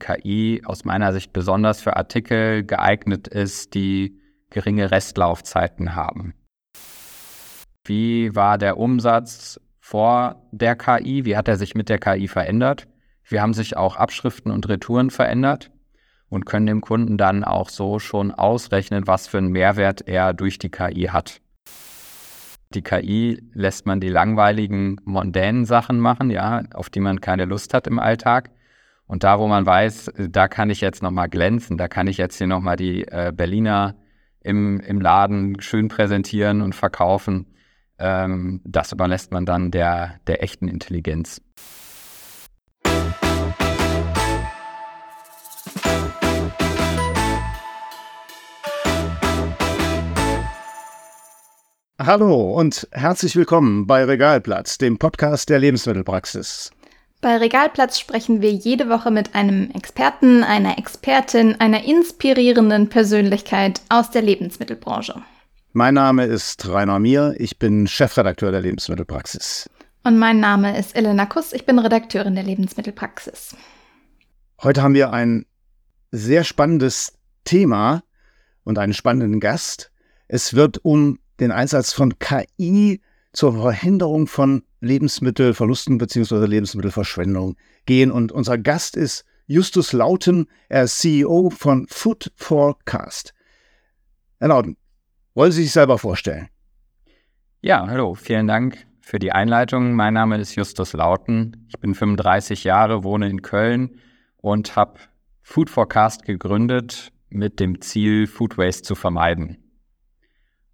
KI aus meiner Sicht besonders für Artikel geeignet ist, die geringe Restlaufzeiten haben. Wie war der Umsatz vor der KI? Wie hat er sich mit der KI verändert? Wie haben sich auch Abschriften und Retouren verändert? Und können dem Kunden dann auch so schon ausrechnen, was für einen Mehrwert er durch die KI hat. Die KI lässt man die langweiligen, mondänen Sachen machen, ja, auf die man keine Lust hat im Alltag. Und da, wo man weiß, da kann ich jetzt nochmal glänzen, da kann ich jetzt hier nochmal die äh, Berliner im, im Laden schön präsentieren und verkaufen, ähm, das überlässt man dann der, der echten Intelligenz. Hallo und herzlich willkommen bei Regalplatz, dem Podcast der Lebensmittelpraxis. Bei Regalplatz sprechen wir jede Woche mit einem Experten, einer Expertin, einer inspirierenden Persönlichkeit aus der Lebensmittelbranche. Mein Name ist Rainer Mier, ich bin Chefredakteur der Lebensmittelpraxis. Und mein Name ist Elena Kuss, ich bin Redakteurin der Lebensmittelpraxis. Heute haben wir ein sehr spannendes Thema und einen spannenden Gast. Es wird um den Einsatz von KI zur Verhinderung von Lebensmittelverlusten bzw. Lebensmittelverschwendung gehen. Und unser Gast ist Justus Lauten, er ist CEO von Food Forecast. Herr Lauten, wollen Sie sich selber vorstellen? Ja, hallo, vielen Dank für die Einleitung. Mein Name ist Justus Lauten. Ich bin 35 Jahre, wohne in Köln und habe Food Forecast gegründet mit dem Ziel, Food Waste zu vermeiden.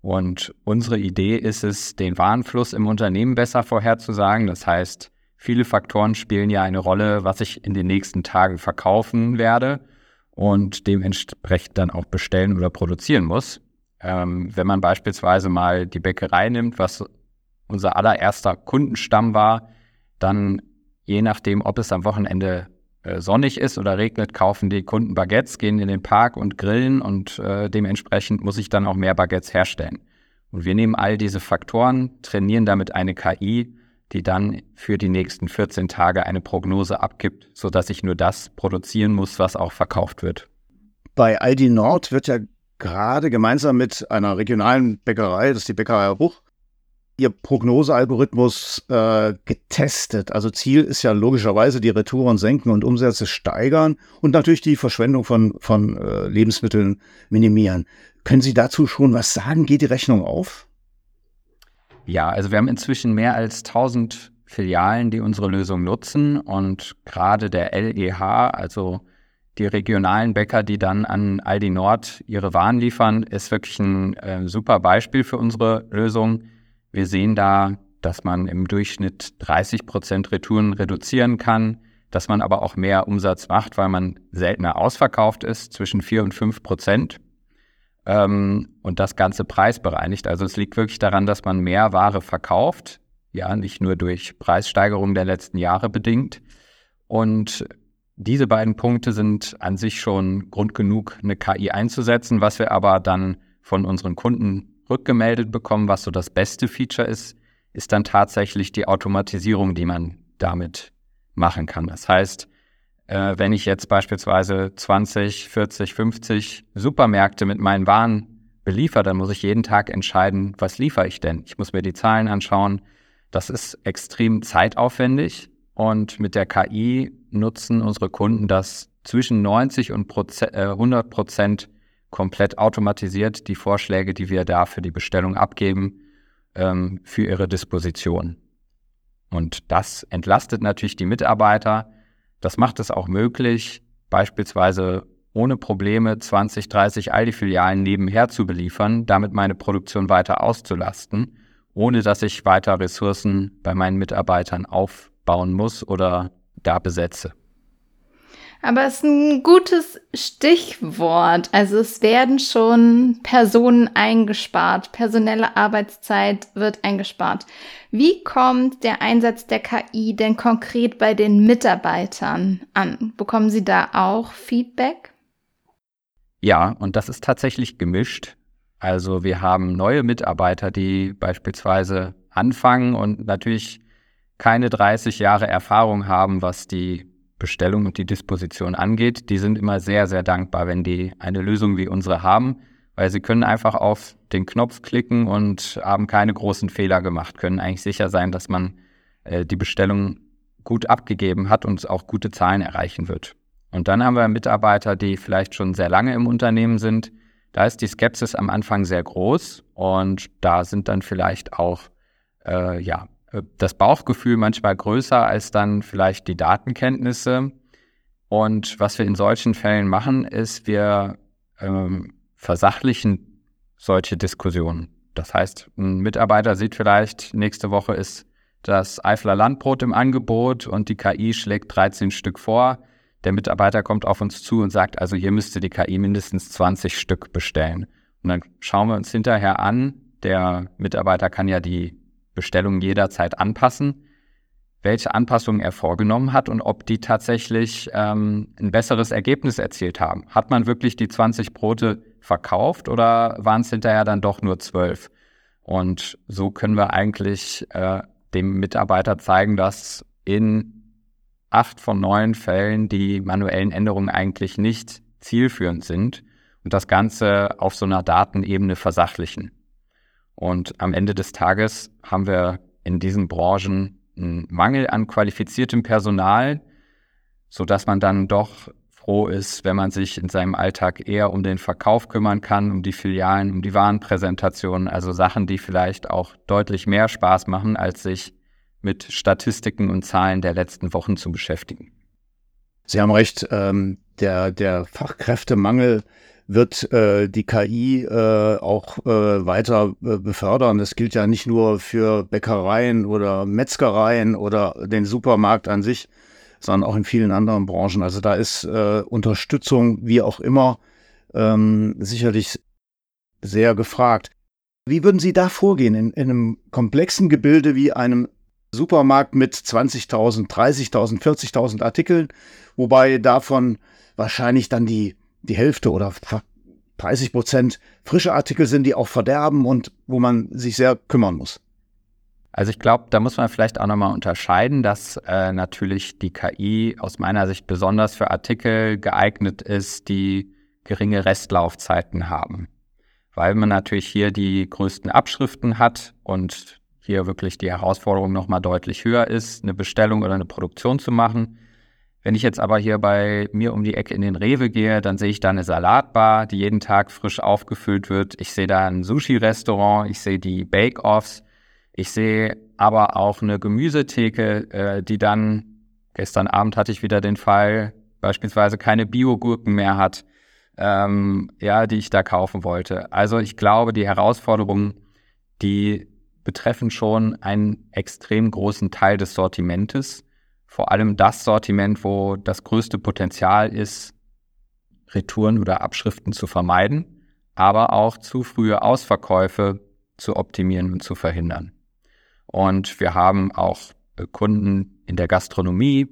Und unsere Idee ist es, den Warenfluss im Unternehmen besser vorherzusagen. Das heißt, viele Faktoren spielen ja eine Rolle, was ich in den nächsten Tagen verkaufen werde und dementsprechend dann auch bestellen oder produzieren muss. Ähm, wenn man beispielsweise mal die Bäckerei nimmt, was unser allererster Kundenstamm war, dann je nachdem, ob es am Wochenende sonnig ist oder regnet, kaufen die Kunden Baguettes, gehen in den Park und grillen und äh, dementsprechend muss ich dann auch mehr Baguettes herstellen. Und wir nehmen all diese Faktoren, trainieren damit eine KI, die dann für die nächsten 14 Tage eine Prognose abgibt, sodass ich nur das produzieren muss, was auch verkauft wird. Bei Aldi Nord wird ja gerade gemeinsam mit einer regionalen Bäckerei, das ist die Bäckerei Bruch, Ihr Prognosealgorithmus äh, getestet. Also Ziel ist ja logischerweise die Retouren senken und Umsätze steigern und natürlich die Verschwendung von, von äh, Lebensmitteln minimieren. Können Sie dazu schon was sagen? Geht die Rechnung auf? Ja, also wir haben inzwischen mehr als 1000 Filialen, die unsere Lösung nutzen und gerade der LEH, also die regionalen Bäcker, die dann an Aldi Nord ihre Waren liefern, ist wirklich ein äh, super Beispiel für unsere Lösung wir sehen da, dass man im Durchschnitt 30 Prozent Retouren reduzieren kann, dass man aber auch mehr Umsatz macht, weil man seltener ausverkauft ist, zwischen 4 und 5 Prozent. Ähm, und das Ganze preisbereinigt. Also es liegt wirklich daran, dass man mehr Ware verkauft, ja, nicht nur durch Preissteigerungen der letzten Jahre bedingt. Und diese beiden Punkte sind an sich schon Grund genug, eine KI einzusetzen. Was wir aber dann von unseren Kunden rückgemeldet bekommen, was so das beste Feature ist, ist dann tatsächlich die Automatisierung, die man damit machen kann. Das heißt, äh, wenn ich jetzt beispielsweise 20, 40, 50 Supermärkte mit meinen Waren beliefer, dann muss ich jeden Tag entscheiden, was liefere ich denn? Ich muss mir die Zahlen anschauen. Das ist extrem zeitaufwendig und mit der KI nutzen unsere Kunden das zwischen 90 und 100 Prozent komplett automatisiert die Vorschläge, die wir da für die Bestellung abgeben, ähm, für ihre Disposition. Und das entlastet natürlich die Mitarbeiter. Das macht es auch möglich, beispielsweise ohne Probleme 20, 30 Aldi-Filialen nebenher zu beliefern, damit meine Produktion weiter auszulasten, ohne dass ich weiter Ressourcen bei meinen Mitarbeitern aufbauen muss oder da besetze. Aber es ist ein gutes Stichwort. Also es werden schon Personen eingespart. Personelle Arbeitszeit wird eingespart. Wie kommt der Einsatz der KI denn konkret bei den Mitarbeitern an? Bekommen Sie da auch Feedback? Ja, und das ist tatsächlich gemischt. Also wir haben neue Mitarbeiter, die beispielsweise anfangen und natürlich keine 30 Jahre Erfahrung haben, was die Bestellung und die Disposition angeht, die sind immer sehr, sehr dankbar, wenn die eine Lösung wie unsere haben, weil sie können einfach auf den Knopf klicken und haben keine großen Fehler gemacht, können eigentlich sicher sein, dass man äh, die Bestellung gut abgegeben hat und auch gute Zahlen erreichen wird. Und dann haben wir Mitarbeiter, die vielleicht schon sehr lange im Unternehmen sind. Da ist die Skepsis am Anfang sehr groß und da sind dann vielleicht auch äh, ja, das Bauchgefühl manchmal größer als dann vielleicht die Datenkenntnisse. Und was wir in solchen Fällen machen, ist, wir ähm, versachlichen solche Diskussionen. Das heißt, ein Mitarbeiter sieht vielleicht, nächste Woche ist das Eifler Landbrot im Angebot und die KI schlägt 13 Stück vor. Der Mitarbeiter kommt auf uns zu und sagt, also hier müsste die KI mindestens 20 Stück bestellen. Und dann schauen wir uns hinterher an. Der Mitarbeiter kann ja die Bestellung jederzeit anpassen, welche Anpassungen er vorgenommen hat und ob die tatsächlich ähm, ein besseres Ergebnis erzielt haben. Hat man wirklich die 20 Brote verkauft oder waren es hinterher dann doch nur 12? Und so können wir eigentlich äh, dem Mitarbeiter zeigen, dass in acht von neun Fällen die manuellen Änderungen eigentlich nicht zielführend sind und das Ganze auf so einer Datenebene versachlichen. Und am Ende des Tages haben wir in diesen Branchen einen Mangel an qualifiziertem Personal, sodass man dann doch froh ist, wenn man sich in seinem Alltag eher um den Verkauf kümmern kann, um die Filialen, um die Warenpräsentation, also Sachen, die vielleicht auch deutlich mehr Spaß machen, als sich mit Statistiken und Zahlen der letzten Wochen zu beschäftigen. Sie haben recht, ähm, der, der Fachkräftemangel wird äh, die KI äh, auch äh, weiter äh, befördern. Das gilt ja nicht nur für Bäckereien oder Metzgereien oder den Supermarkt an sich, sondern auch in vielen anderen Branchen. Also da ist äh, Unterstützung, wie auch immer, ähm, sicherlich sehr gefragt. Wie würden Sie da vorgehen in, in einem komplexen Gebilde wie einem Supermarkt mit 20.000, 30.000, 40.000 Artikeln, wobei davon wahrscheinlich dann die die Hälfte oder 30 Prozent frische Artikel sind, die auch verderben und wo man sich sehr kümmern muss. Also ich glaube, da muss man vielleicht auch nochmal unterscheiden, dass äh, natürlich die KI aus meiner Sicht besonders für Artikel geeignet ist, die geringe Restlaufzeiten haben. Weil man natürlich hier die größten Abschriften hat und hier wirklich die Herausforderung nochmal deutlich höher ist, eine Bestellung oder eine Produktion zu machen. Wenn ich jetzt aber hier bei mir um die Ecke in den Rewe gehe, dann sehe ich da eine Salatbar, die jeden Tag frisch aufgefüllt wird. Ich sehe da ein Sushi-Restaurant, ich sehe die Bake-Offs, ich sehe aber auch eine Gemüsetheke, äh, die dann, gestern Abend hatte ich wieder den Fall, beispielsweise keine Biogurken mehr hat, ähm, ja, die ich da kaufen wollte. Also ich glaube, die Herausforderungen, die betreffen schon einen extrem großen Teil des Sortimentes vor allem das Sortiment, wo das größte Potenzial ist, Retouren oder Abschriften zu vermeiden, aber auch zu frühe Ausverkäufe zu optimieren und zu verhindern. Und wir haben auch äh, Kunden in der Gastronomie.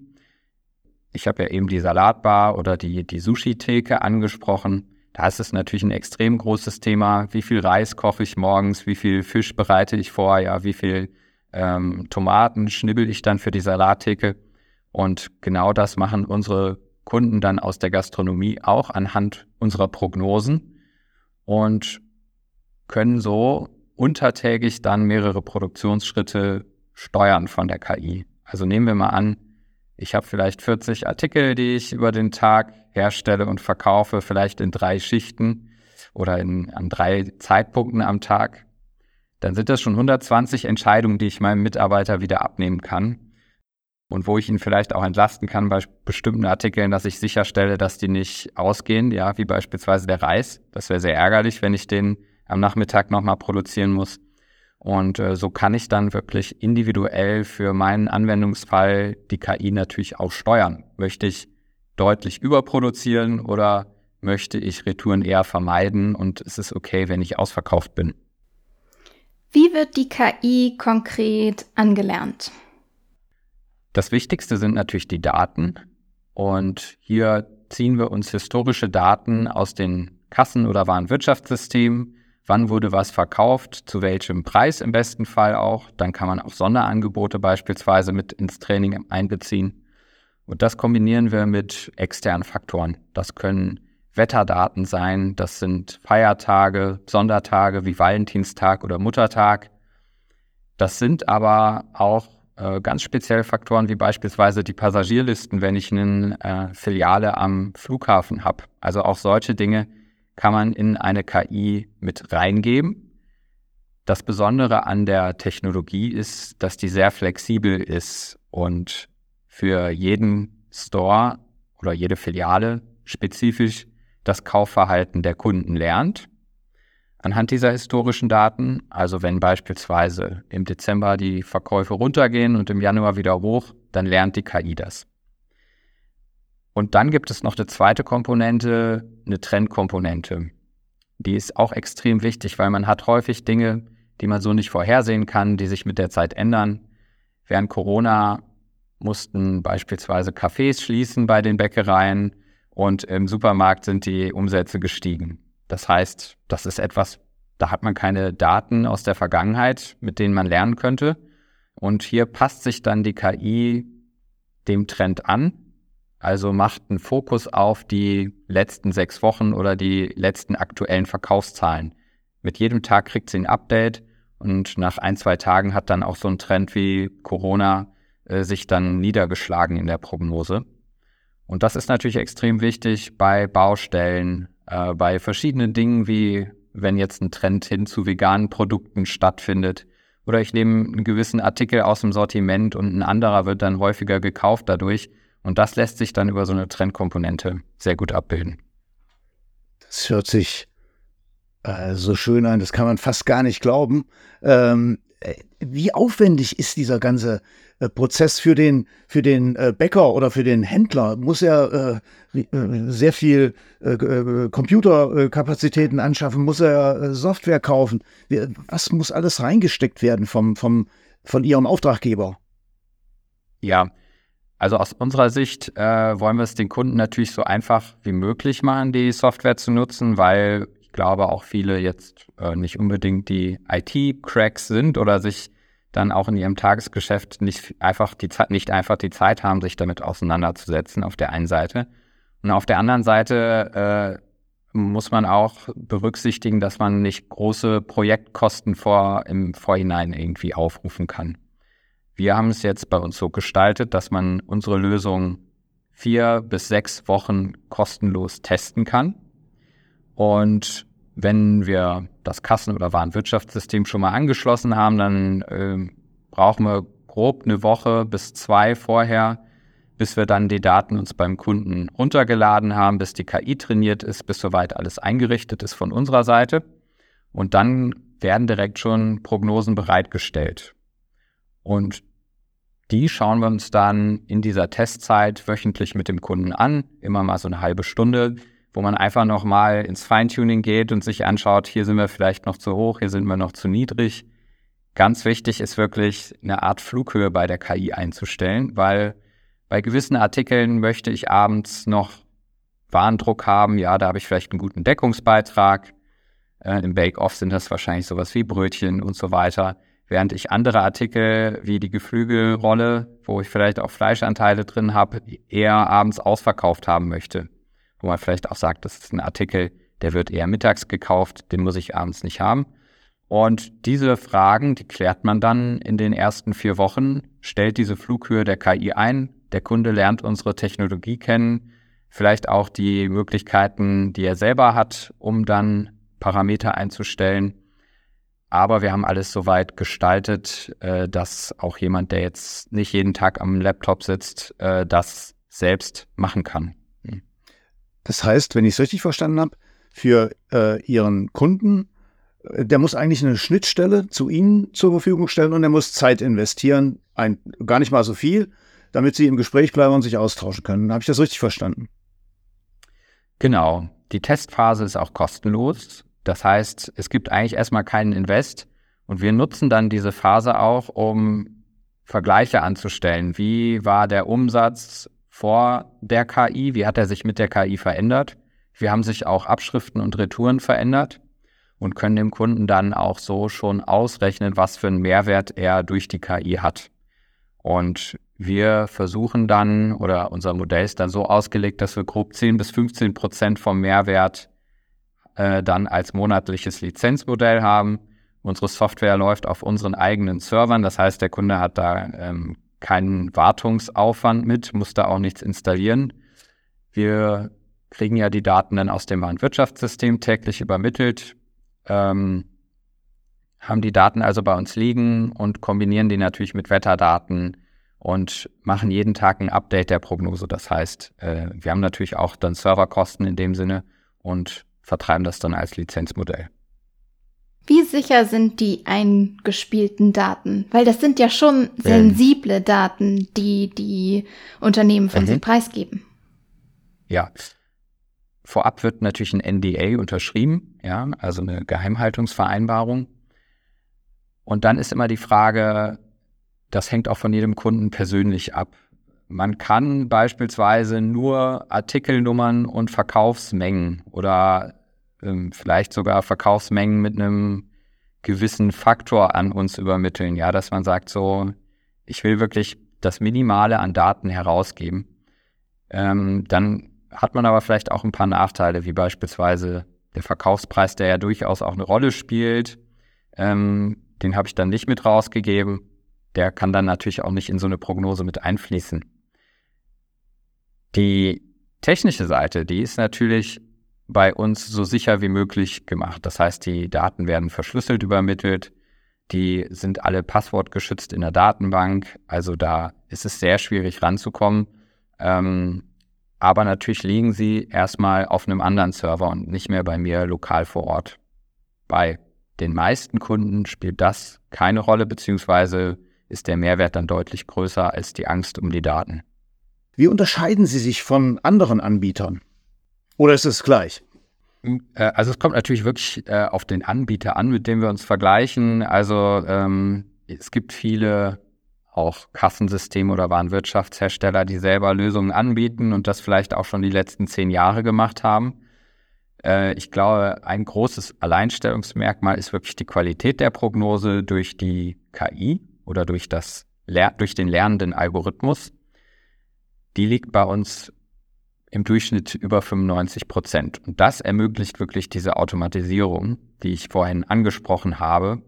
Ich habe ja eben die Salatbar oder die, die Sushi-Theke angesprochen. Da ist es natürlich ein extrem großes Thema. Wie viel Reis koche ich morgens? Wie viel Fisch bereite ich vor? Ja, wie viel ähm, Tomaten schnibbel ich dann für die Salattheke? Und genau das machen unsere Kunden dann aus der Gastronomie auch anhand unserer Prognosen und können so untertägig dann mehrere Produktionsschritte steuern von der KI. Also nehmen wir mal an, ich habe vielleicht 40 Artikel, die ich über den Tag herstelle und verkaufe, vielleicht in drei Schichten oder in, an drei Zeitpunkten am Tag. Dann sind das schon 120 Entscheidungen, die ich meinem Mitarbeiter wieder abnehmen kann und wo ich ihn vielleicht auch entlasten kann bei bestimmten Artikeln, dass ich sicherstelle, dass die nicht ausgehen, ja, wie beispielsweise der Reis. Das wäre sehr ärgerlich, wenn ich den am Nachmittag nochmal produzieren muss. Und äh, so kann ich dann wirklich individuell für meinen Anwendungsfall die KI natürlich auch steuern. Möchte ich deutlich überproduzieren oder möchte ich Retouren eher vermeiden und es ist okay, wenn ich ausverkauft bin. Wie wird die KI konkret angelernt? Das Wichtigste sind natürlich die Daten. Und hier ziehen wir uns historische Daten aus den Kassen- oder Warenwirtschaftssystemen. Wann wurde was verkauft, zu welchem Preis im besten Fall auch. Dann kann man auch Sonderangebote beispielsweise mit ins Training einbeziehen. Und das kombinieren wir mit externen Faktoren. Das können Wetterdaten sein, das sind Feiertage, Sondertage wie Valentinstag oder Muttertag. Das sind aber auch äh, ganz spezielle Faktoren wie beispielsweise die Passagierlisten, wenn ich eine äh, Filiale am Flughafen habe. Also auch solche Dinge kann man in eine KI mit reingeben. Das Besondere an der Technologie ist, dass die sehr flexibel ist und für jeden Store oder jede Filiale spezifisch das Kaufverhalten der Kunden lernt anhand dieser historischen Daten. Also wenn beispielsweise im Dezember die Verkäufe runtergehen und im Januar wieder hoch, dann lernt die KI das. Und dann gibt es noch eine zweite Komponente, eine Trendkomponente. Die ist auch extrem wichtig, weil man hat häufig Dinge, die man so nicht vorhersehen kann, die sich mit der Zeit ändern. Während Corona mussten beispielsweise Cafés schließen bei den Bäckereien und im Supermarkt sind die Umsätze gestiegen. Das heißt, das ist etwas, da hat man keine Daten aus der Vergangenheit, mit denen man lernen könnte. Und hier passt sich dann die KI dem Trend an, also macht einen Fokus auf die letzten sechs Wochen oder die letzten aktuellen Verkaufszahlen. Mit jedem Tag kriegt sie ein Update und nach ein, zwei Tagen hat dann auch so ein Trend wie Corona äh, sich dann niedergeschlagen in der Prognose. Und das ist natürlich extrem wichtig bei Baustellen, äh, bei verschiedenen Dingen, wie wenn jetzt ein Trend hin zu veganen Produkten stattfindet. Oder ich nehme einen gewissen Artikel aus dem Sortiment und ein anderer wird dann häufiger gekauft dadurch. Und das lässt sich dann über so eine Trendkomponente sehr gut abbilden. Das hört sich äh, so schön an, das kann man fast gar nicht glauben. Ähm, äh, wie aufwendig ist dieser ganze äh, Prozess für den, für den äh, Bäcker oder für den Händler? Muss er äh, äh sehr viel äh, Computerkapazitäten anschaffen? Muss er Software kaufen? Was muss alles reingesteckt werden vom, vom, von Ihrem Auftraggeber? Ja, also aus unserer Sicht äh, wollen wir es den Kunden natürlich so einfach wie möglich machen, die Software zu nutzen, weil ich glaube auch viele jetzt äh, nicht unbedingt die IT-Cracks sind oder sich dann auch in ihrem Tagesgeschäft nicht einfach die Zeit, nicht einfach die Zeit haben, sich damit auseinanderzusetzen auf der einen Seite. Und auf der anderen Seite äh, muss man auch berücksichtigen, dass man nicht große Projektkosten vor, im Vorhinein irgendwie aufrufen kann. Wir haben es jetzt bei uns so gestaltet, dass man unsere Lösung vier bis sechs Wochen kostenlos testen kann. Und wenn wir das Kassen- oder Warenwirtschaftssystem schon mal angeschlossen haben, dann äh, brauchen wir grob eine Woche bis zwei vorher, bis wir dann die Daten uns beim Kunden runtergeladen haben, bis die KI trainiert ist, bis soweit alles eingerichtet ist von unserer Seite. Und dann werden direkt schon Prognosen bereitgestellt. Und die schauen wir uns dann in dieser Testzeit wöchentlich mit dem Kunden an, immer mal so eine halbe Stunde wo man einfach nochmal ins Feintuning geht und sich anschaut, hier sind wir vielleicht noch zu hoch, hier sind wir noch zu niedrig. Ganz wichtig ist wirklich eine Art Flughöhe bei der KI einzustellen, weil bei gewissen Artikeln möchte ich abends noch Warndruck haben. Ja, da habe ich vielleicht einen guten Deckungsbeitrag. Äh, Im Bake-Off sind das wahrscheinlich sowas wie Brötchen und so weiter. Während ich andere Artikel wie die Geflügelrolle, wo ich vielleicht auch Fleischanteile drin habe, eher abends ausverkauft haben möchte wo man vielleicht auch sagt, das ist ein Artikel, der wird eher mittags gekauft, den muss ich abends nicht haben. Und diese Fragen, die klärt man dann in den ersten vier Wochen, stellt diese Flughöhe der KI ein, der Kunde lernt unsere Technologie kennen, vielleicht auch die Möglichkeiten, die er selber hat, um dann Parameter einzustellen. Aber wir haben alles soweit gestaltet, äh, dass auch jemand, der jetzt nicht jeden Tag am Laptop sitzt, äh, das selbst machen kann. Das heißt, wenn ich es richtig verstanden habe, für äh, Ihren Kunden, äh, der muss eigentlich eine Schnittstelle zu Ihnen zur Verfügung stellen und er muss Zeit investieren, ein, gar nicht mal so viel, damit Sie im Gespräch bleiben und sich austauschen können. Habe ich das richtig verstanden? Genau. Die Testphase ist auch kostenlos. Das heißt, es gibt eigentlich erstmal keinen Invest und wir nutzen dann diese Phase auch, um Vergleiche anzustellen. Wie war der Umsatz vor der KI? Wie hat er sich mit der KI verändert? Wie haben sich auch Abschriften und Retouren verändert? Und können dem Kunden dann auch so schon ausrechnen, was für einen Mehrwert er durch die KI hat. Und wir versuchen dann oder unser Modell ist dann so ausgelegt, dass wir grob 10 bis 15 Prozent vom Mehrwert äh, dann als monatliches Lizenzmodell haben. Unsere Software läuft auf unseren eigenen Servern, das heißt, der Kunde hat da ähm, keinen Wartungsaufwand mit, muss da auch nichts installieren. Wir kriegen ja die Daten dann aus dem Warenwirtschaftssystem täglich übermittelt, ähm, haben die Daten also bei uns liegen und kombinieren die natürlich mit Wetterdaten und machen jeden Tag ein Update der Prognose. Das heißt, äh, wir haben natürlich auch dann Serverkosten in dem Sinne und vertreiben das dann als Lizenzmodell. Wie sicher sind die eingespielten Daten? Weil das sind ja schon sensible ähm. Daten, die die Unternehmen von mhm. sich preisgeben. Ja. Vorab wird natürlich ein NDA unterschrieben, ja, also eine Geheimhaltungsvereinbarung. Und dann ist immer die Frage, das hängt auch von jedem Kunden persönlich ab. Man kann beispielsweise nur Artikelnummern und Verkaufsmengen oder ähm, vielleicht sogar Verkaufsmengen mit einem gewissen Faktor an uns übermitteln. Ja, dass man sagt so, ich will wirklich das Minimale an Daten herausgeben. Ähm, dann hat man aber vielleicht auch ein paar Nachteile, wie beispielsweise der Verkaufspreis, der ja durchaus auch eine Rolle spielt. Ähm, den habe ich dann nicht mit rausgegeben. Der kann dann natürlich auch nicht in so eine Prognose mit einfließen. Die technische Seite, die ist natürlich bei uns so sicher wie möglich gemacht. Das heißt, die Daten werden verschlüsselt übermittelt, die sind alle passwortgeschützt in der Datenbank. Also da ist es sehr schwierig ranzukommen. Ähm, aber natürlich liegen sie erstmal auf einem anderen Server und nicht mehr bei mir lokal vor Ort. Bei den meisten Kunden spielt das keine Rolle, beziehungsweise ist der Mehrwert dann deutlich größer als die Angst um die Daten. Wie unterscheiden Sie sich von anderen Anbietern? Oder ist es gleich? Hm, äh, also es kommt natürlich wirklich äh, auf den Anbieter an, mit dem wir uns vergleichen. Also ähm, es gibt viele auch Kassensysteme oder Warenwirtschaftshersteller, die selber Lösungen anbieten und das vielleicht auch schon die letzten zehn Jahre gemacht haben. Äh, ich glaube, ein großes Alleinstellungsmerkmal ist wirklich die Qualität der Prognose durch die KI oder durch, das, durch den lernenden Algorithmus. Die liegt bei uns im Durchschnitt über 95 Prozent. Und das ermöglicht wirklich diese Automatisierung, die ich vorhin angesprochen habe.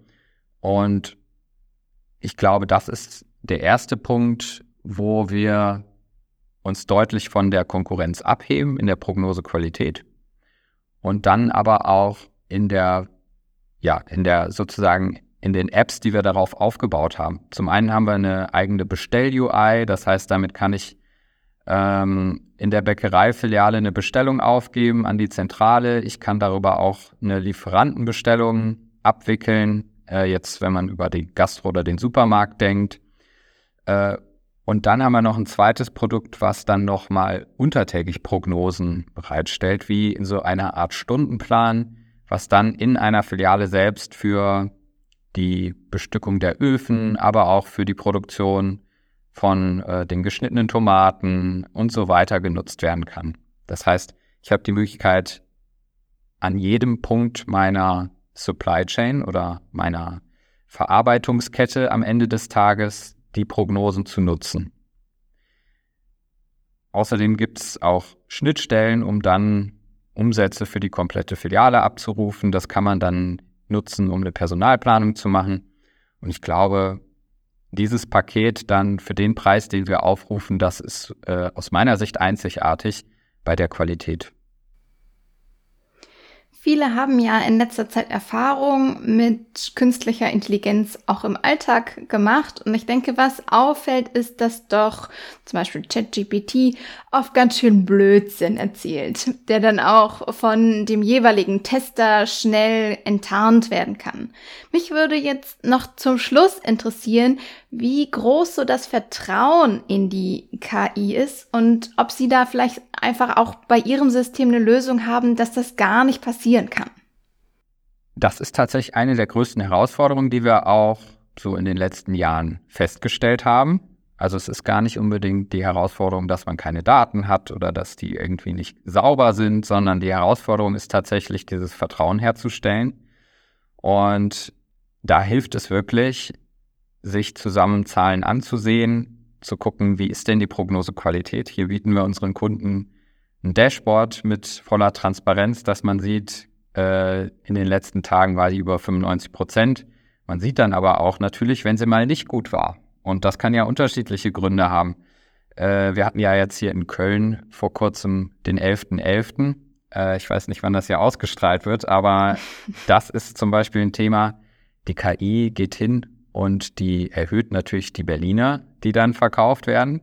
Und ich glaube, das ist der erste Punkt, wo wir uns deutlich von der Konkurrenz abheben in der Prognosequalität und dann aber auch in der, ja, in der sozusagen in den Apps, die wir darauf aufgebaut haben. Zum einen haben wir eine eigene Bestell-UI, das heißt, damit kann ich ähm, in der Bäckereifiliale eine Bestellung aufgeben an die Zentrale. Ich kann darüber auch eine Lieferantenbestellung abwickeln, äh, jetzt wenn man über die Gastro oder den Supermarkt denkt. Äh, und dann haben wir noch ein zweites Produkt, was dann nochmal untertägig Prognosen bereitstellt, wie in so einer Art Stundenplan, was dann in einer Filiale selbst für die Bestückung der Öfen, aber auch für die Produktion von äh, den geschnittenen Tomaten und so weiter genutzt werden kann. Das heißt, ich habe die Möglichkeit, an jedem Punkt meiner Supply Chain oder meiner Verarbeitungskette am Ende des Tages die Prognosen zu nutzen. Außerdem gibt es auch Schnittstellen, um dann Umsätze für die komplette Filiale abzurufen. Das kann man dann nutzen, um eine Personalplanung zu machen. Und ich glaube, dieses Paket dann für den Preis, den wir aufrufen, das ist äh, aus meiner Sicht einzigartig bei der Qualität. Viele haben ja in letzter Zeit Erfahrung mit künstlicher Intelligenz auch im Alltag gemacht. Und ich denke, was auffällt, ist, dass doch zum Beispiel ChatGPT oft ganz schön Blödsinn erzählt, der dann auch von dem jeweiligen Tester schnell enttarnt werden kann. Mich würde jetzt noch zum Schluss interessieren, wie groß so das Vertrauen in die KI ist und ob Sie da vielleicht einfach auch bei Ihrem System eine Lösung haben, dass das gar nicht passieren kann. Das ist tatsächlich eine der größten Herausforderungen, die wir auch so in den letzten Jahren festgestellt haben. Also es ist gar nicht unbedingt die Herausforderung, dass man keine Daten hat oder dass die irgendwie nicht sauber sind, sondern die Herausforderung ist tatsächlich, dieses Vertrauen herzustellen. Und da hilft es wirklich, sich zusammen Zahlen anzusehen, zu gucken, wie ist denn die Prognosequalität. Hier bieten wir unseren Kunden ein Dashboard mit voller Transparenz, dass man sieht, äh, in den letzten Tagen war die über 95 Prozent. Man sieht dann aber auch natürlich, wenn sie mal nicht gut war. Und das kann ja unterschiedliche Gründe haben. Äh, wir hatten ja jetzt hier in Köln vor kurzem den 11.11. .11. Äh, ich weiß nicht, wann das hier ausgestrahlt wird, aber das ist zum Beispiel ein Thema. Die KI geht hin und die erhöht natürlich die Berliner, die dann verkauft werden.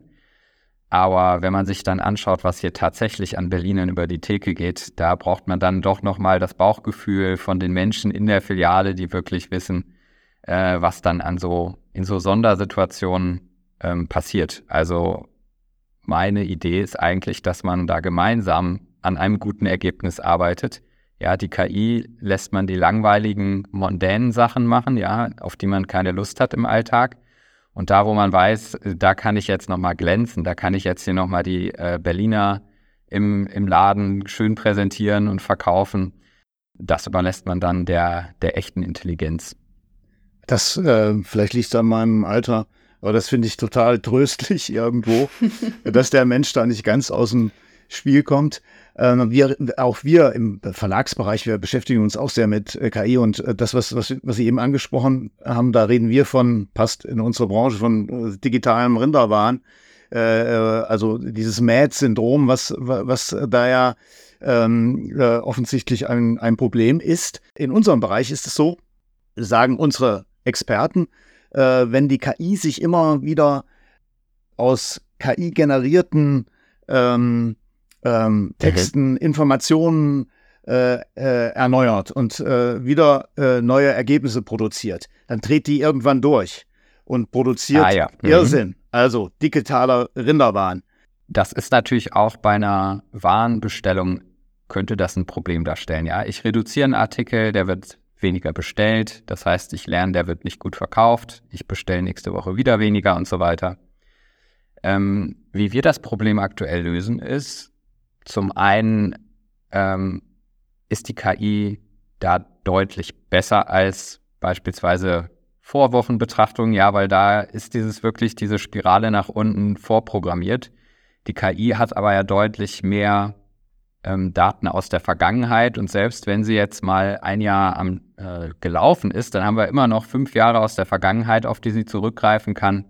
Aber wenn man sich dann anschaut, was hier tatsächlich an Berlinern über die Theke geht, da braucht man dann doch nochmal das Bauchgefühl von den Menschen in der Filiale, die wirklich wissen, äh, was dann an so in so Sondersituationen ähm, passiert. Also meine Idee ist eigentlich, dass man da gemeinsam an einem guten Ergebnis arbeitet. Ja, die KI lässt man die langweiligen, mondänen Sachen machen, ja, auf die man keine Lust hat im Alltag. Und da, wo man weiß, da kann ich jetzt nochmal glänzen, da kann ich jetzt hier nochmal die äh, Berliner im, im Laden schön präsentieren und verkaufen, das überlässt man dann der, der echten Intelligenz. Das, äh, vielleicht liegt an meinem Alter, aber das finde ich total tröstlich irgendwo, dass der Mensch da nicht ganz aus dem Spiel kommt. Ähm, wir, auch wir im Verlagsbereich, wir beschäftigen uns auch sehr mit äh, KI und äh, das, was, was, was Sie eben angesprochen haben, da reden wir von, passt in unsere Branche, von äh, digitalem Rinderwahn. Also dieses MAD-Syndrom, was, was da ja ähm, äh, offensichtlich ein, ein Problem ist. In unserem Bereich ist es so, sagen unsere Experten, äh, wenn die KI sich immer wieder aus KI-generierten ähm, ähm, Texten, Informationen äh, äh, erneuert und äh, wieder äh, neue Ergebnisse produziert, dann dreht die irgendwann durch und produziert ah, ja. mhm. Irrsinn, also digitaler Rinderwahn. Das ist natürlich auch bei einer Warenbestellung könnte das ein Problem darstellen. Ja, ich reduziere einen Artikel, der wird weniger bestellt. Das heißt, ich lerne, der wird nicht gut verkauft. Ich bestelle nächste Woche wieder weniger und so weiter. Ähm, wie wir das Problem aktuell lösen, ist zum einen ähm, ist die KI da deutlich besser als beispielsweise Vorwochenbetrachtung, ja, weil da ist dieses wirklich diese Spirale nach unten vorprogrammiert. Die KI hat aber ja deutlich mehr ähm, Daten aus der Vergangenheit und selbst wenn sie jetzt mal ein Jahr am, äh, gelaufen ist, dann haben wir immer noch fünf Jahre aus der Vergangenheit, auf die sie zurückgreifen kann,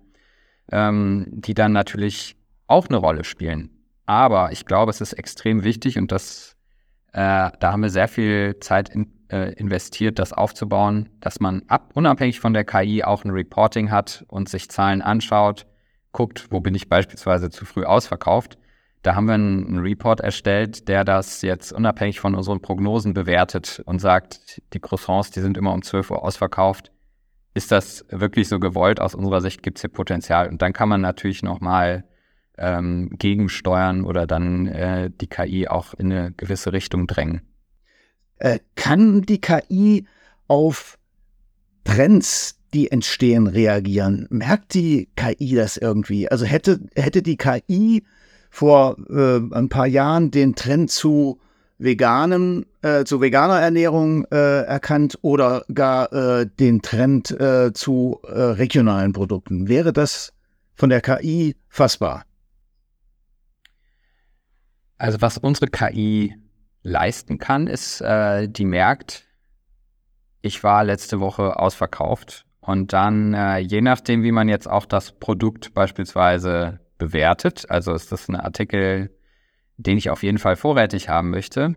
ähm, die dann natürlich auch eine Rolle spielen. Aber ich glaube, es ist extrem wichtig und das, äh, da haben wir sehr viel Zeit in, äh, investiert, das aufzubauen, dass man ab, unabhängig von der KI auch ein Reporting hat und sich Zahlen anschaut, guckt, wo bin ich beispielsweise zu früh ausverkauft da haben wir einen Report erstellt, der das jetzt unabhängig von unseren Prognosen bewertet und sagt, die Croissants, die sind immer um 12 Uhr ausverkauft. Ist das wirklich so gewollt? Aus unserer Sicht gibt es hier Potenzial. Und dann kann man natürlich nochmal ähm, gegensteuern oder dann äh, die KI auch in eine gewisse Richtung drängen. Äh, kann die KI auf Trends, die entstehen, reagieren? Merkt die KI das irgendwie? Also hätte, hätte die KI vor äh, ein paar Jahren den Trend zu veganem, äh, zu veganer Ernährung äh, erkannt oder gar äh, den Trend äh, zu äh, regionalen Produkten. Wäre das von der KI fassbar? Also was unsere KI leisten kann, ist, äh, die merkt, ich war letzte Woche ausverkauft und dann, äh, je nachdem, wie man jetzt auch das Produkt beispielsweise bewertet. Also ist das ein Artikel, den ich auf jeden Fall vorrätig haben möchte.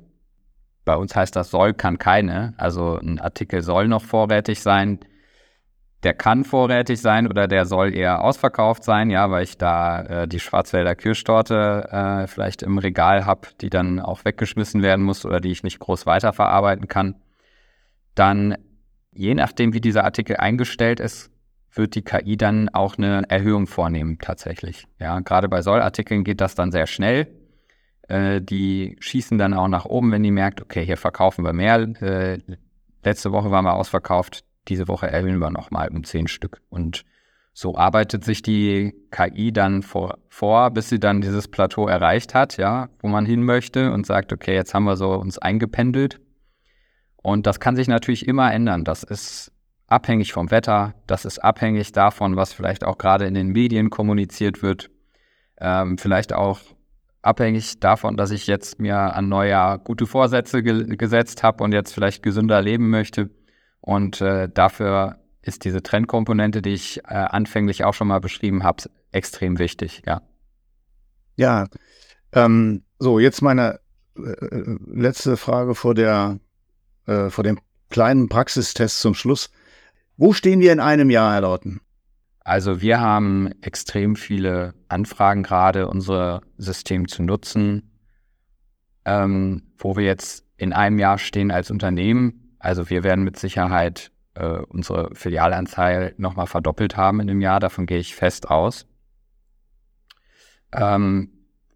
Bei uns heißt das soll, kann keine. Also ein Artikel soll noch vorrätig sein. Der kann vorrätig sein oder der soll eher ausverkauft sein, ja, weil ich da äh, die Schwarzwälder Kirschtorte äh, vielleicht im Regal habe, die dann auch weggeschmissen werden muss oder die ich nicht groß weiterverarbeiten kann. Dann, je nachdem, wie dieser Artikel eingestellt ist, wird die KI dann auch eine Erhöhung vornehmen tatsächlich. Ja, gerade bei Sollartikeln geht das dann sehr schnell. Äh, die schießen dann auch nach oben, wenn die merkt, okay, hier verkaufen wir mehr. Äh, letzte Woche waren wir ausverkauft, diese Woche erhöhen wir nochmal um zehn Stück. Und so arbeitet sich die KI dann vor, vor, bis sie dann dieses Plateau erreicht hat, ja, wo man hin möchte und sagt, okay, jetzt haben wir so uns eingependelt. Und das kann sich natürlich immer ändern. Das ist abhängig vom Wetter, das ist abhängig davon, was vielleicht auch gerade in den Medien kommuniziert wird, ähm, vielleicht auch abhängig davon, dass ich jetzt mir an Neujahr gute Vorsätze ge gesetzt habe und jetzt vielleicht gesünder leben möchte. Und äh, dafür ist diese Trendkomponente, die ich äh, anfänglich auch schon mal beschrieben habe, extrem wichtig, ja. Ja, ähm, so, jetzt meine äh, letzte Frage vor der, äh, vor dem kleinen Praxistest zum Schluss. Wo stehen wir in einem Jahr, Herr Lauten? Also wir haben extrem viele Anfragen gerade, unser System zu nutzen. Ähm, wo wir jetzt in einem Jahr stehen als Unternehmen. Also wir werden mit Sicherheit äh, unsere Filialanzahl nochmal verdoppelt haben in dem Jahr. Davon gehe ich fest aus. Ähm,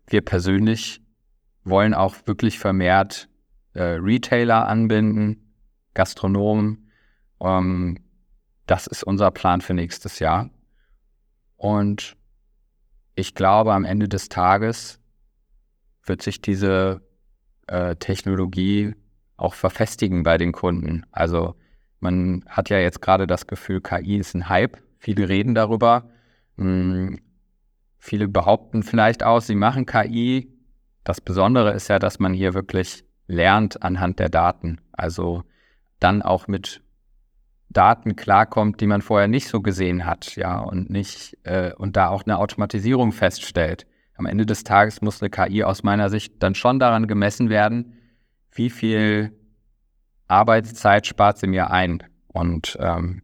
wir persönlich wollen auch wirklich vermehrt äh, Retailer anbinden, Gastronomen. Ähm, das ist unser Plan für nächstes Jahr. Und ich glaube, am Ende des Tages wird sich diese äh, Technologie auch verfestigen bei den Kunden. Also man hat ja jetzt gerade das Gefühl, KI ist ein Hype. Viele reden darüber. Hm, viele behaupten vielleicht auch, sie machen KI. Das Besondere ist ja, dass man hier wirklich lernt anhand der Daten. Also dann auch mit Daten klarkommt, die man vorher nicht so gesehen hat, ja, und nicht äh, und da auch eine Automatisierung feststellt. Am Ende des Tages muss eine KI aus meiner Sicht dann schon daran gemessen werden, wie viel Arbeitszeit spart sie mir ein. Und ähm,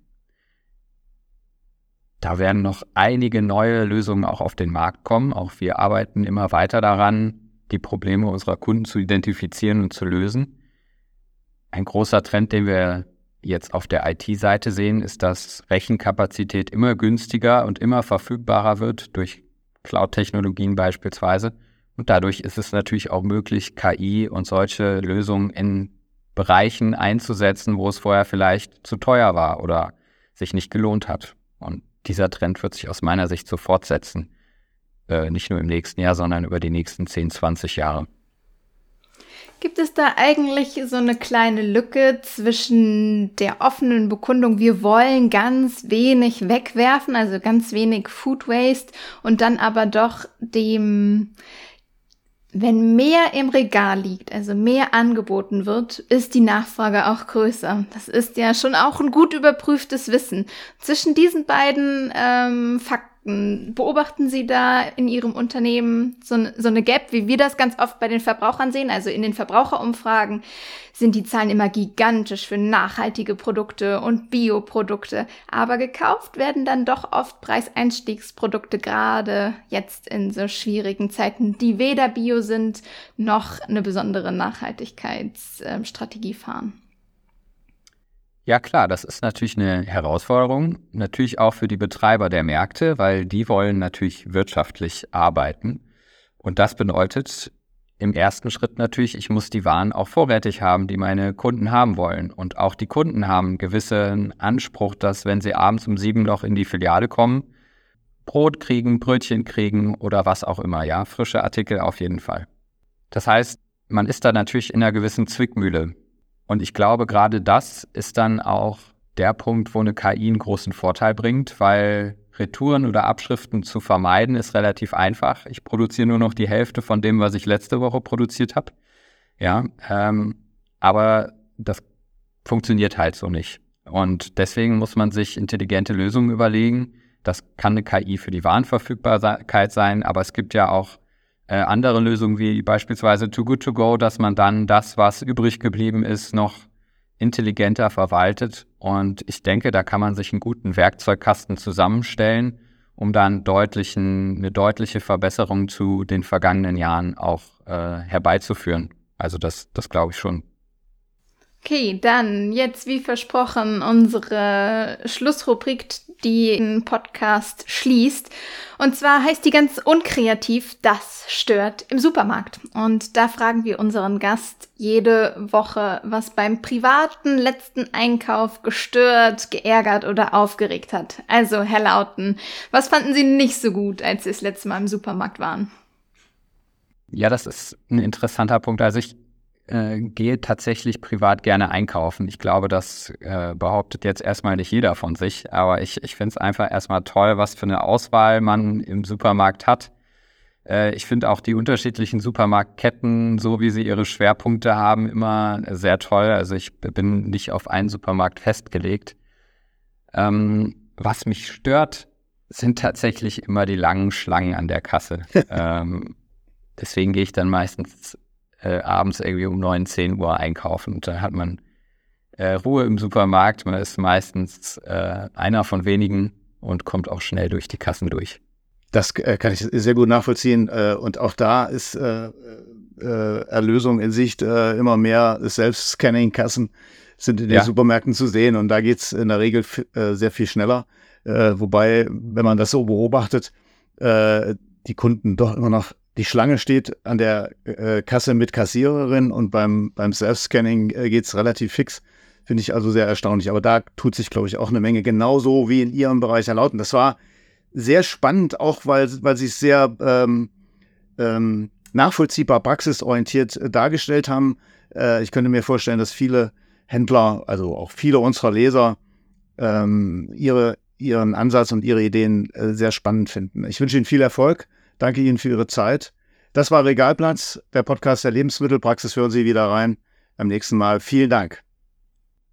da werden noch einige neue Lösungen auch auf den Markt kommen. Auch wir arbeiten immer weiter daran, die Probleme unserer Kunden zu identifizieren und zu lösen. Ein großer Trend, den wir jetzt auf der IT-Seite sehen, ist, dass Rechenkapazität immer günstiger und immer verfügbarer wird durch Cloud-Technologien beispielsweise. Und dadurch ist es natürlich auch möglich, KI und solche Lösungen in Bereichen einzusetzen, wo es vorher vielleicht zu teuer war oder sich nicht gelohnt hat. Und dieser Trend wird sich aus meiner Sicht so fortsetzen. Äh, nicht nur im nächsten Jahr, sondern über die nächsten 10, 20 Jahre. Gibt es da eigentlich so eine kleine Lücke zwischen der offenen Bekundung, wir wollen ganz wenig wegwerfen, also ganz wenig Food Waste, und dann aber doch dem, wenn mehr im Regal liegt, also mehr angeboten wird, ist die Nachfrage auch größer. Das ist ja schon auch ein gut überprüftes Wissen. Zwischen diesen beiden ähm, Fakten Beobachten Sie da in Ihrem Unternehmen so, so eine Gap, wie wir das ganz oft bei den Verbrauchern sehen? Also in den Verbraucherumfragen sind die Zahlen immer gigantisch für nachhaltige Produkte und Bioprodukte. Aber gekauft werden dann doch oft Preiseinstiegsprodukte, gerade jetzt in so schwierigen Zeiten, die weder Bio sind noch eine besondere Nachhaltigkeitsstrategie fahren. Ja klar, das ist natürlich eine Herausforderung, natürlich auch für die Betreiber der Märkte, weil die wollen natürlich wirtschaftlich arbeiten. Und das bedeutet im ersten Schritt natürlich, ich muss die Waren auch vorrätig haben, die meine Kunden haben wollen. Und auch die Kunden haben einen gewissen Anspruch, dass wenn sie abends um sieben noch in die Filiale kommen, Brot kriegen, Brötchen kriegen oder was auch immer, ja, frische Artikel auf jeden Fall. Das heißt, man ist da natürlich in einer gewissen Zwickmühle. Und ich glaube, gerade das ist dann auch der Punkt, wo eine KI einen großen Vorteil bringt, weil Retouren oder Abschriften zu vermeiden ist relativ einfach. Ich produziere nur noch die Hälfte von dem, was ich letzte Woche produziert habe. Ja, ähm, aber das funktioniert halt so nicht. Und deswegen muss man sich intelligente Lösungen überlegen. Das kann eine KI für die Warenverfügbarkeit sein, aber es gibt ja auch äh, andere Lösungen wie beispielsweise Too Good To Go, dass man dann das, was übrig geblieben ist, noch intelligenter verwaltet. Und ich denke, da kann man sich einen guten Werkzeugkasten zusammenstellen, um dann deutlichen, eine deutliche Verbesserung zu den vergangenen Jahren auch äh, herbeizuführen. Also das, das glaube ich schon. Okay, dann jetzt wie versprochen unsere Schlussrubrik, die den Podcast schließt. Und zwar heißt die ganz unkreativ, das stört im Supermarkt. Und da fragen wir unseren Gast jede Woche, was beim privaten letzten Einkauf gestört, geärgert oder aufgeregt hat. Also, Herr Lauten, was fanden Sie nicht so gut, als Sie das letzte Mal im Supermarkt waren? Ja, das ist ein interessanter Punkt. Also ich äh, gehe tatsächlich privat gerne einkaufen. Ich glaube, das äh, behauptet jetzt erstmal nicht jeder von sich, aber ich, ich finde es einfach erstmal toll, was für eine Auswahl man im Supermarkt hat. Äh, ich finde auch die unterschiedlichen Supermarktketten, so wie sie ihre Schwerpunkte haben, immer sehr toll. Also ich bin nicht auf einen Supermarkt festgelegt. Ähm, was mich stört, sind tatsächlich immer die langen Schlangen an der Kasse. ähm, deswegen gehe ich dann meistens äh, abends irgendwie um 9, 10 Uhr einkaufen. Und da hat man äh, Ruhe im Supermarkt. Man ist meistens äh, einer von wenigen und kommt auch schnell durch die Kassen durch. Das äh, kann ich sehr gut nachvollziehen. Äh, und auch da ist äh, Erlösung in Sicht immer mehr Selbstscanning-Kassen sind in den ja. Supermärkten zu sehen. Und da geht es in der Regel sehr viel schneller. wobei, wenn man das so beobachtet, die Kunden doch immer noch die Schlange steht an der äh, Kasse mit Kassiererin und beim, beim Self-Scanning äh, geht es relativ fix. Finde ich also sehr erstaunlich. Aber da tut sich, glaube ich, auch eine Menge, genauso wie in Ihrem Bereich erlauten. Das war sehr spannend, auch weil, weil Sie es sehr ähm, ähm, nachvollziehbar, praxisorientiert äh, dargestellt haben. Äh, ich könnte mir vorstellen, dass viele Händler, also auch viele unserer Leser, ähm, ihre, ihren Ansatz und ihre Ideen äh, sehr spannend finden. Ich wünsche Ihnen viel Erfolg Danke Ihnen für Ihre Zeit. Das war Regalplatz, der Podcast der Lebensmittelpraxis. Hören Sie wieder rein. Beim nächsten Mal. Vielen Dank.